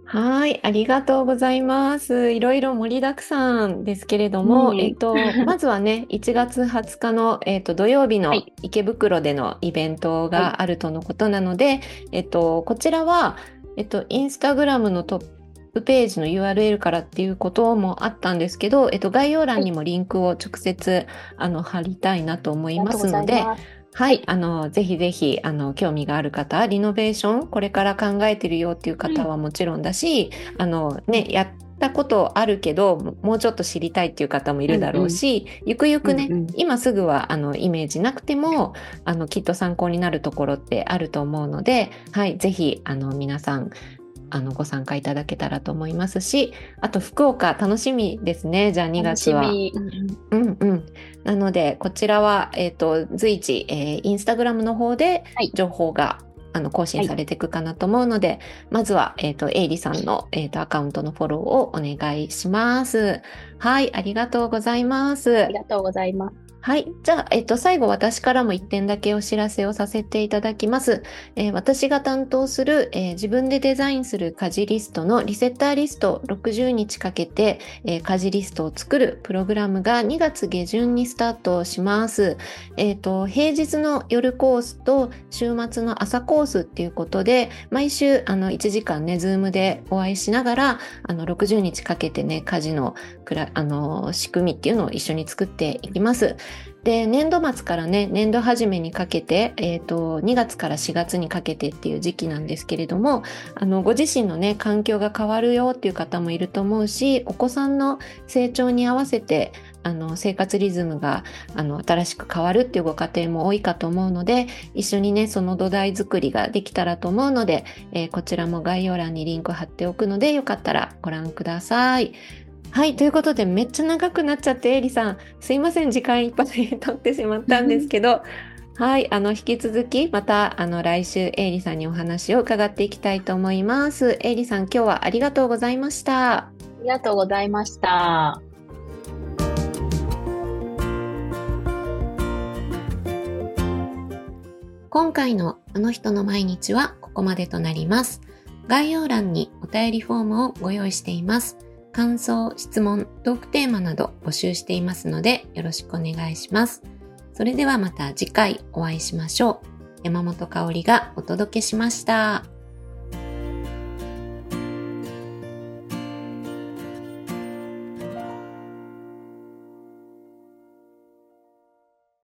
はい、ありがとうございます。いろいろ盛りだくさんですけれども、うん、えっと、まずはね、1月20日の、えっと、土曜日の池袋でのイベントがあるとのことなので、はい、えっと、こちらは、えっと、インスタグラムのトップページの URL からっていうこともあったんですけど、えっと、概要欄にもリンクを直接、あの貼りたいなと思いますので、はい、あの、ぜひぜひ、あの、興味がある方、リノベーション、これから考えてるよっていう方はもちろんだし、うん、あの、ね、やったことあるけど、もうちょっと知りたいっていう方もいるだろうし、うんうん、ゆくゆくね、うんうん、今すぐは、あの、イメージなくても、あの、きっと参考になるところってあると思うので、はい、ぜひ、あの、皆さん、あのご参加いただけたらと思いますし、あと福岡楽しみですね。じゃあ2月は。うんうん。なのでこちらはえっ、ー、と随時、えー、インスタグラムの方で情報が、はいあの更新されていくかなと思うので、はい、まずは、えっ、ー、と、エイリさんの、えっ、ー、と、アカウントのフォローをお願いします。はい、ありがとうございます。ありがとうございます。はい。じゃあ、えっと、最後私からも1点だけお知らせをさせていただきます。えー、私が担当する、えー、自分でデザインする家事リストのリセッターリスト60日かけて、えー、家事リストを作るプログラムが2月下旬にスタートします。えっ、と、平日の夜コースと週末の朝コースっていうことで、毎週あの1時間ね、ズームでお会いしながら、あの60日かけてね、家事のあの仕組みっていうのを一緒に作っていきます。で年度末からね年度始めにかけて、えーと、2月から4月にかけてっていう時期なんですけれどもあのご自身のね環境が変わるよっていう方もいると思うしお子さんの成長に合わせてあの生活リズムがあの新しく変わるっていうご家庭も多いかと思うので一緒にねその土台作りができたらと思うので、えー、こちらも概要欄にリンク貼っておくのでよかったらご覧ください。はい。ということで、めっちゃ長くなっちゃって、エリさん、すいません、時間いっぱい取ってしまったんですけど、はい。あの、引き続き、また、あの、来週、エイリさんにお話を伺っていきたいと思います。エイリさん、今日はありがとうございました。ありがとうございました。今回のあの人の毎日はここまでとなります。概要欄にお便りフォームをご用意しています。感想、質問、トークテーマなど募集していますのでよろしくお願いします。それではまた次回お会いしましょう。山本香里がお届けしました。